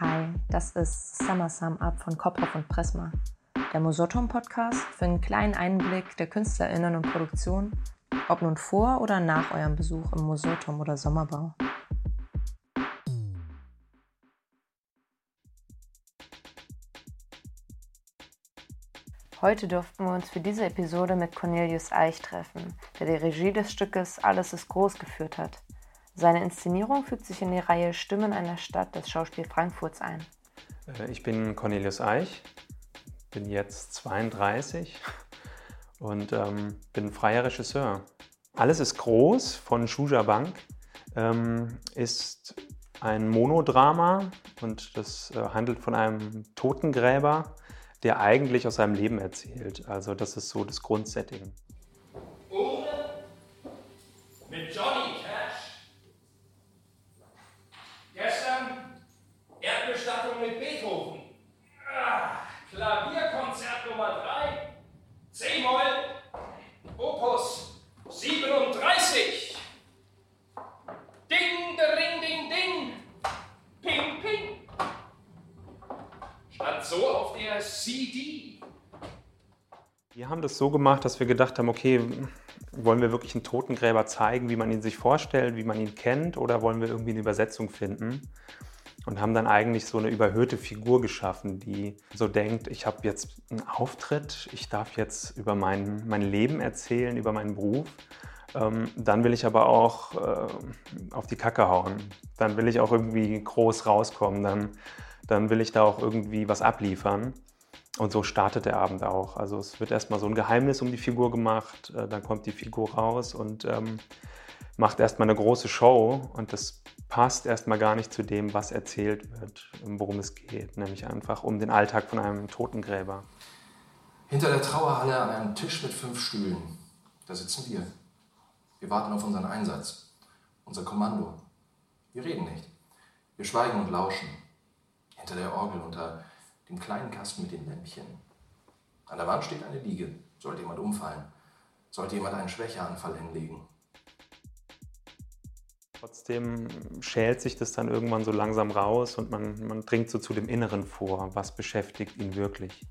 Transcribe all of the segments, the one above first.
Hi, das ist Summer Sum Up von Kopf und Prisma, der Mosotom Podcast für einen kleinen Einblick der KünstlerInnen und Produktion, ob nun vor oder nach eurem Besuch im Mosotom oder Sommerbau. Heute durften wir uns für diese Episode mit Cornelius Eich treffen, der die Regie des Stückes Alles ist groß geführt hat. Seine Inszenierung fügt sich in die Reihe Stimmen einer Stadt des Schauspiel Frankfurts ein. Äh, ich bin Cornelius Eich, bin jetzt 32 und ähm, bin freier Regisseur. Alles ist groß von Shuja Bank, ähm, ist ein Monodrama und das äh, handelt von einem Totengräber, der eigentlich aus seinem Leben erzählt. Also das ist so das Grundsetting. Ohne mit Johnny auf der CD. Wir haben das so gemacht, dass wir gedacht haben, okay, wollen wir wirklich einen Totengräber zeigen, wie man ihn sich vorstellt, wie man ihn kennt, oder wollen wir irgendwie eine Übersetzung finden? Und haben dann eigentlich so eine überhöhte Figur geschaffen, die so denkt, ich habe jetzt einen Auftritt, ich darf jetzt über mein, mein Leben erzählen, über meinen Beruf. Ähm, dann will ich aber auch äh, auf die Kacke hauen. Dann will ich auch irgendwie groß rauskommen. Dann, dann will ich da auch irgendwie was abliefern. Und so startet der Abend auch. Also es wird erstmal so ein Geheimnis um die Figur gemacht, äh, dann kommt die Figur raus und ähm, macht erstmal eine große Show und das passt erstmal gar nicht zu dem, was erzählt wird, worum es geht, nämlich einfach um den Alltag von einem Totengräber. Hinter der Trauerhalle an einem Tisch mit fünf Stühlen, da sitzen wir. Wir warten auf unseren Einsatz, unser Kommando. Wir reden nicht. Wir schweigen und lauschen. Hinter der Orgel unter dem kleinen Kasten mit den Lämpchen. An der Wand steht eine Liege. Sollte jemand umfallen, sollte jemand einen Schwächeanfall hinlegen. Trotzdem schält sich das dann irgendwann so langsam raus und man, man dringt so zu dem Inneren vor. Was beschäftigt ihn wirklich?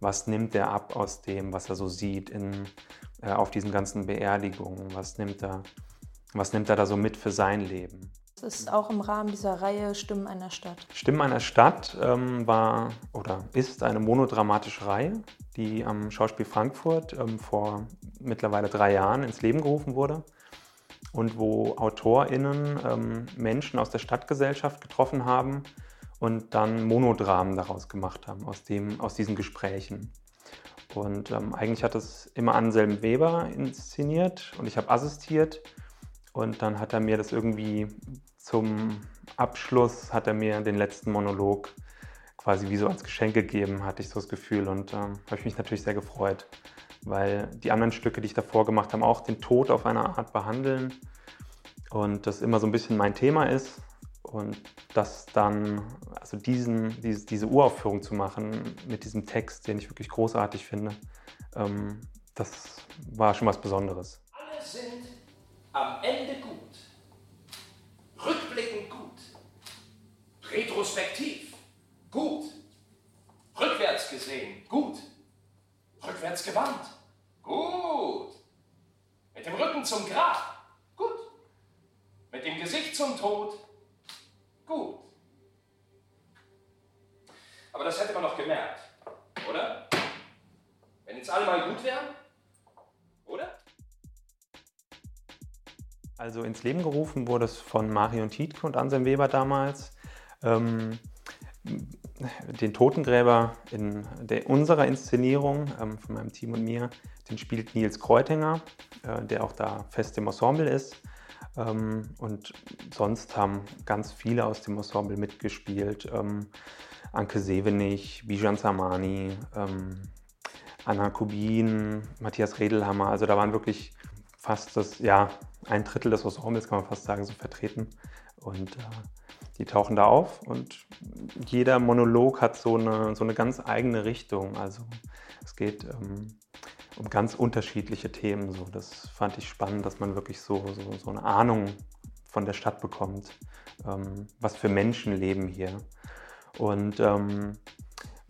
Was nimmt er ab aus dem, was er so sieht in, äh, auf diesen ganzen Beerdigungen? Was nimmt, er, was nimmt er da so mit für sein Leben? Das ist auch im Rahmen dieser Reihe Stimmen einer Stadt. Stimmen einer Stadt ähm, war oder ist eine monodramatische Reihe, die am Schauspiel Frankfurt ähm, vor mittlerweile drei Jahren ins Leben gerufen wurde und wo AutorInnen ähm, Menschen aus der Stadtgesellschaft getroffen haben und dann Monodramen daraus gemacht haben, aus, dem, aus diesen Gesprächen. Und ähm, eigentlich hat das immer Anselm Weber inszeniert und ich habe assistiert. Und dann hat er mir das irgendwie zum Abschluss, hat er mir den letzten Monolog quasi wie so als Geschenk gegeben, hatte ich so das Gefühl. Und ähm, habe ich mich natürlich sehr gefreut weil die anderen Stücke, die ich davor gemacht habe, auch den Tod auf eine Art behandeln und das immer so ein bisschen mein Thema ist und das dann, also diesen, diese, diese Uraufführung zu machen mit diesem Text, den ich wirklich großartig finde, ähm, das war schon was Besonderes. Alle sind am Ende gut. Rückblickend gut. Retrospektiv gut. Rückwärts gesehen gut. Rückwärts gewandt. Gut. Mit dem Rücken zum Grab. Gut. Mit dem Gesicht zum Tod. Gut. Aber das hätte man noch gemerkt, oder? Wenn jetzt alle mal gut wären, oder? Also ins Leben gerufen wurde es von Marion Tietke und Anselm Weber damals. Ähm, den Totengräber in der, unserer Inszenierung ähm, von meinem Team und mir, den spielt Nils Kreutinger, äh, der auch da fest im Ensemble ist. Ähm, und sonst haben ganz viele aus dem Ensemble mitgespielt. Ähm, Anke Sevenich, Bijan Samani, ähm, Anna Kubin, Matthias Redelhammer. Also da waren wirklich fast das, ja, ein Drittel des Ensembles, kann man fast sagen, so vertreten. Und äh, die tauchen da auf und jeder Monolog hat so eine, so eine ganz eigene Richtung. Also es geht ähm, um ganz unterschiedliche Themen. So. Das fand ich spannend, dass man wirklich so, so, so eine Ahnung von der Stadt bekommt, ähm, was für Menschen leben hier. Und ähm,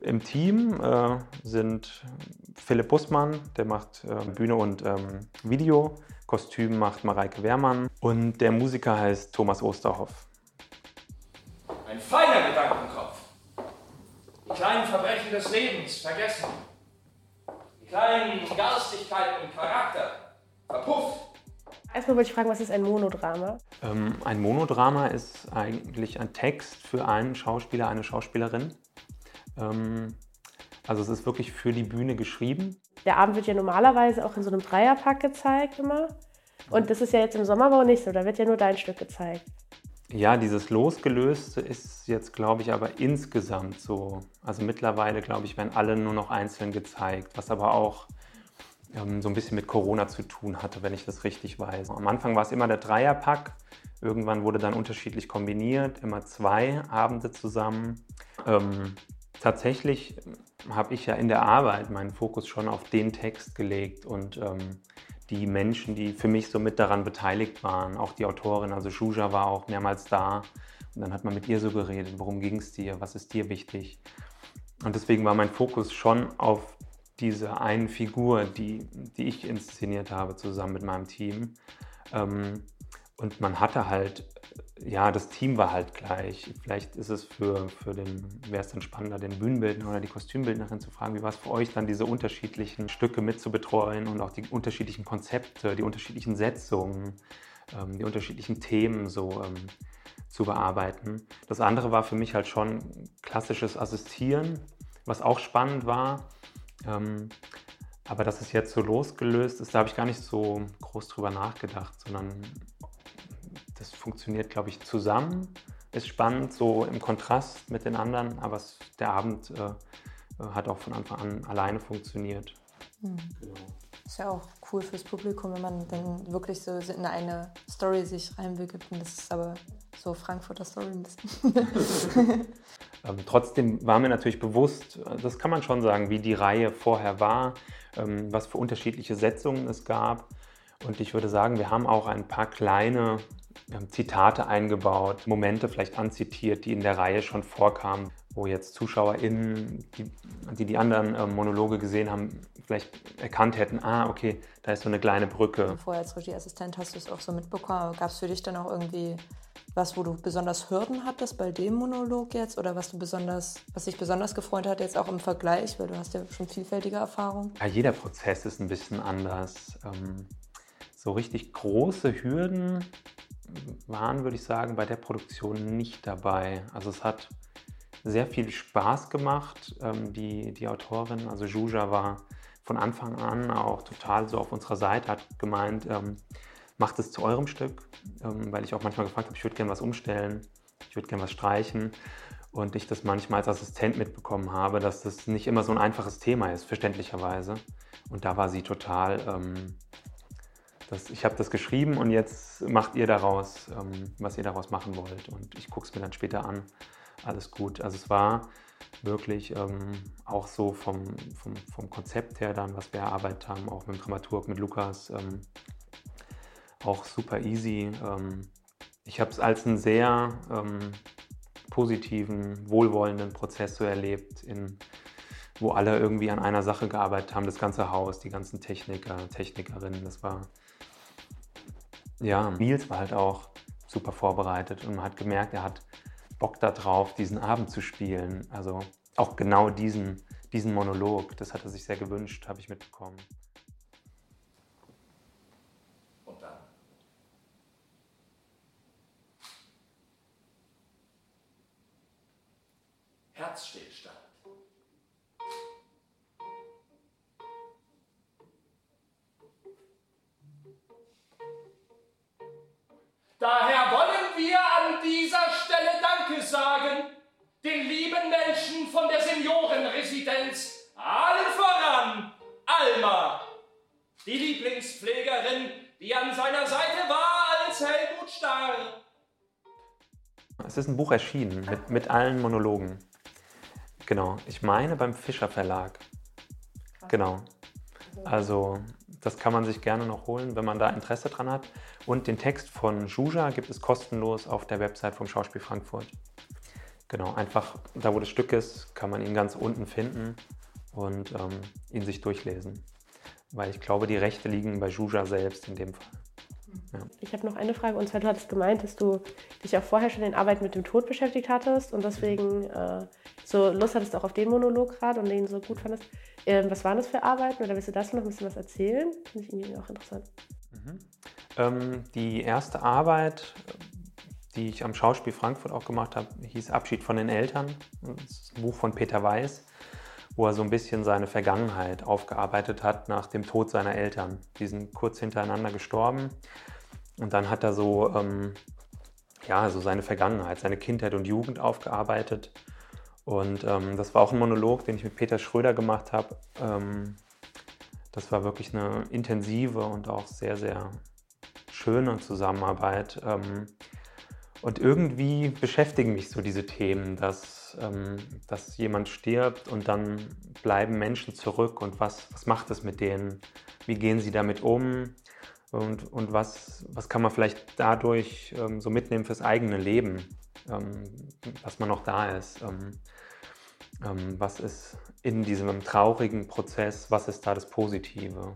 im Team äh, sind Philipp Bussmann, der macht äh, Bühne und ähm, Video. Kostüm macht Mareike Wehrmann. Und der Musiker heißt Thomas Osterhoff. Ein feiner Gedankenkopf. Die kleinen Verbrechen des Lebens vergessen. Die kleinen Garstigkeiten im Charakter verpufft. Erstmal wollte ich fragen, was ist ein Monodrama? Ähm, ein Monodrama ist eigentlich ein Text für einen Schauspieler, eine Schauspielerin. Ähm, also es ist wirklich für die Bühne geschrieben. Der Abend wird ja normalerweise auch in so einem Dreierpack gezeigt immer. Und das ist ja jetzt im Sommerbau nicht so, da wird ja nur dein Stück gezeigt. Ja, dieses Losgelöste ist jetzt, glaube ich, aber insgesamt so. Also mittlerweile, glaube ich, werden alle nur noch einzeln gezeigt, was aber auch ähm, so ein bisschen mit Corona zu tun hatte, wenn ich das richtig weiß. Am Anfang war es immer der Dreierpack. Irgendwann wurde dann unterschiedlich kombiniert, immer zwei Abende zusammen. Ähm, tatsächlich habe ich ja in der Arbeit meinen Fokus schon auf den Text gelegt und ähm, die Menschen, die für mich so mit daran beteiligt waren, auch die Autorin, also Shuja war auch mehrmals da und dann hat man mit ihr so geredet, worum ging es dir, was ist dir wichtig. Und deswegen war mein Fokus schon auf diese einen Figur, die, die ich inszeniert habe, zusammen mit meinem Team. Ähm, und man hatte halt, ja, das Team war halt gleich. Vielleicht ist es für, für den, wäre es dann spannender, den Bühnenbildner oder die Kostümbildnerin zu fragen, wie war es für euch dann, diese unterschiedlichen Stücke mitzubetreuen und auch die unterschiedlichen Konzepte, die unterschiedlichen Setzungen, ähm, die unterschiedlichen Themen so ähm, zu bearbeiten. Das andere war für mich halt schon klassisches Assistieren, was auch spannend war. Ähm, aber dass es jetzt so losgelöst ist, da habe ich gar nicht so groß drüber nachgedacht, sondern funktioniert, glaube ich, zusammen. Ist spannend, so im Kontrast mit den anderen, aber es, der Abend äh, äh hat auch von Anfang an alleine funktioniert. Mhm. Genau. Ist ja auch cool fürs Publikum, wenn man dann wirklich so in eine Story sich reinbegibt. Und das ist aber so Frankfurter Story ein bisschen. ähm, trotzdem war mir natürlich bewusst, das kann man schon sagen, wie die Reihe vorher war, ähm, was für unterschiedliche Setzungen es gab. Und ich würde sagen, wir haben auch ein paar kleine ähm, Zitate eingebaut, Momente vielleicht anzitiert, die in der Reihe schon vorkamen, wo jetzt ZuschauerInnen, die die, die anderen äh, Monologe gesehen haben, vielleicht erkannt hätten, ah, okay, da ist so eine kleine Brücke. Vorher als Regieassistent hast du es auch so mitbekommen. Gab es für dich dann auch irgendwie was, wo du besonders Hürden hattest bei dem Monolog jetzt oder was du besonders, was dich besonders gefreut hat jetzt auch im Vergleich, weil du hast ja schon vielfältige Erfahrungen? Ja, jeder Prozess ist ein bisschen anders. Ähm, so richtig große Hürden waren, würde ich sagen, bei der Produktion nicht dabei. Also es hat sehr viel Spaß gemacht. Ähm, die, die Autorin, also Juja, war von Anfang an auch total so auf unserer Seite, hat gemeint, ähm, macht es zu eurem Stück, ähm, weil ich auch manchmal gefragt habe, ich würde gerne was umstellen, ich würde gerne was streichen und ich das manchmal als Assistent mitbekommen habe, dass das nicht immer so ein einfaches Thema ist, verständlicherweise. Und da war sie total ähm, das, ich habe das geschrieben und jetzt macht ihr daraus, ähm, was ihr daraus machen wollt. Und ich gucke es mir dann später an. Alles gut. Also es war wirklich ähm, auch so vom, vom, vom, Konzept her dann, was wir erarbeitet haben, auch mit dem Dramaturg, mit Lukas, ähm, auch super easy. Ähm, ich habe es als einen sehr ähm, positiven, wohlwollenden Prozess so erlebt, in, wo alle irgendwie an einer Sache gearbeitet haben, das ganze Haus, die ganzen Techniker, Technikerinnen. Das war ja, Nils war halt auch super vorbereitet und man hat gemerkt, er hat Bock darauf, diesen Abend zu spielen. Also auch genau diesen, diesen Monolog, das hat er sich sehr gewünscht, habe ich mitbekommen. Und dann? Herzstillstand. Daher wollen wir an dieser Stelle Danke sagen, den lieben Menschen von der Seniorenresidenz, allen voran Alma, die Lieblingspflegerin, die an seiner Seite war als Helmut Stahl. Es ist ein Buch erschienen mit, mit allen Monologen. Genau, ich meine beim Fischer Verlag. Genau. Also das kann man sich gerne noch holen, wenn man da Interesse dran hat. Und den Text von Juja gibt es kostenlos auf der Website vom Schauspiel Frankfurt. genau, einfach da, wo das Stück ist, kann man ihn ganz unten finden und ähm, ihn sich durchlesen. Weil ich glaube, die Rechte liegen bei Juja selbst in dem Fall. Ja. Ich habe noch eine Frage, und zwar du hattest gemeint, dass du dich auch vorher schon in Arbeit mit dem Tod beschäftigt hattest und deswegen äh, so Lust hattest auch auf den Monolog gerade und den so gut fandest. Ähm, was waren das für Arbeiten oder willst du dazu noch ein bisschen was erzählen? Finde ich irgendwie auch interessant. Mhm. Ähm, die erste Arbeit, die ich am Schauspiel Frankfurt auch gemacht habe, hieß Abschied von den Eltern. Das ist ein Buch von Peter Weiß, wo er so ein bisschen seine Vergangenheit aufgearbeitet hat nach dem Tod seiner Eltern. Die sind kurz hintereinander gestorben. Und dann hat er so, ähm, ja, so seine Vergangenheit, seine Kindheit und Jugend aufgearbeitet. Und ähm, das war auch ein Monolog, den ich mit Peter Schröder gemacht habe. Ähm, das war wirklich eine intensive und auch sehr, sehr schöne Zusammenarbeit. Ähm, und irgendwie beschäftigen mich so diese Themen, dass, ähm, dass jemand stirbt und dann bleiben Menschen zurück und was, was macht es mit denen? Wie gehen sie damit um? Und, und was, was kann man vielleicht dadurch ähm, so mitnehmen fürs eigene Leben, ähm, dass man noch da ist? Ähm, ähm, was ist in diesem traurigen Prozess, was ist da das Positive?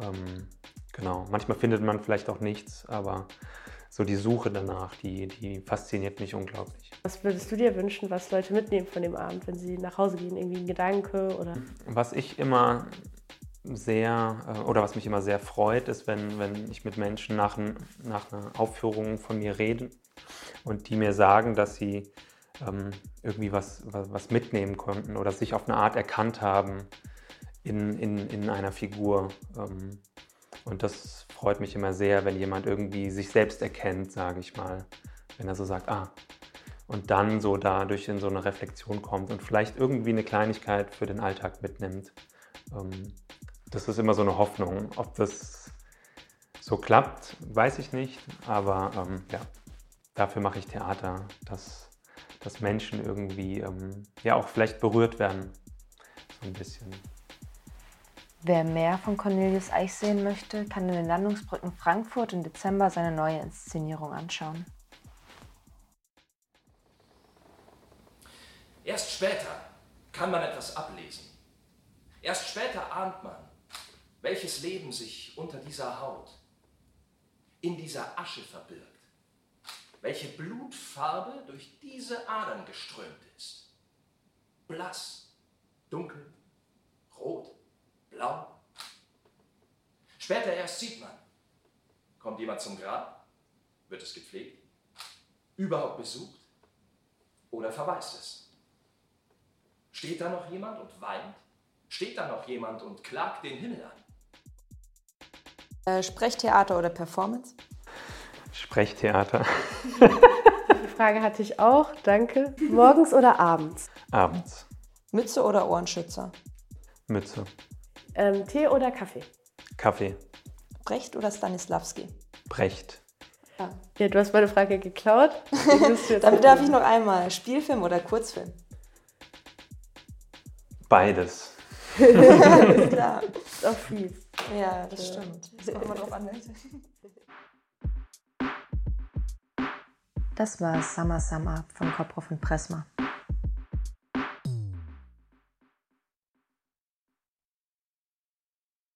Ähm, genau, manchmal findet man vielleicht auch nichts, aber so die Suche danach, die, die fasziniert mich unglaublich. Was würdest du dir wünschen, was Leute mitnehmen von dem Abend, wenn sie nach Hause gehen? Irgendwie ein Gedanke oder? Was ich immer sehr äh, oder was mich immer sehr freut, ist, wenn, wenn ich mit Menschen nach, nach einer Aufführung von mir rede und die mir sagen, dass sie ähm, irgendwie was, was, was, mitnehmen konnten oder sich auf eine Art erkannt haben in, in, in einer Figur. Ähm, und das freut mich immer sehr, wenn jemand irgendwie sich selbst erkennt, sage ich mal. Wenn er so sagt, ah, und dann so dadurch in so eine Reflexion kommt und vielleicht irgendwie eine Kleinigkeit für den Alltag mitnimmt. Ähm, das ist immer so eine Hoffnung. Ob das so klappt, weiß ich nicht, aber ähm, ja, dafür mache ich Theater, dass, dass Menschen irgendwie ähm, ja auch vielleicht berührt werden. So ein bisschen. Wer mehr von Cornelius Eich sehen möchte, kann in den Landungsbrücken Frankfurt im Dezember seine neue Inszenierung anschauen. Erst später kann man etwas ablesen. Erst später ahnt man, welches Leben sich unter dieser Haut, in dieser Asche verbirgt, welche Blutfarbe durch diese Adern geströmt ist. Blass, dunkel, rot, blau. Später erst sieht man, kommt jemand zum Grab, wird es gepflegt, überhaupt besucht oder verweist es. Steht da noch jemand und weint? Steht da noch jemand und klagt den Himmel an? Äh, Sprechtheater oder Performance? Sprechtheater. Die Frage hatte ich auch, danke. Morgens oder abends? Abends. Mütze oder Ohrenschützer? Mütze. Ähm, Tee oder Kaffee? Kaffee. Brecht oder Stanislavski? Brecht. Ja. ja, du hast meine Frage geklaut. Damit darf ich noch einmal. Spielfilm oder Kurzfilm? Beides. Alles klar. Ist auch fies. Ja, das stimmt. Das kommt mal drauf an. Ne? Das war Summer Sum Up von Koproff und Pressmer.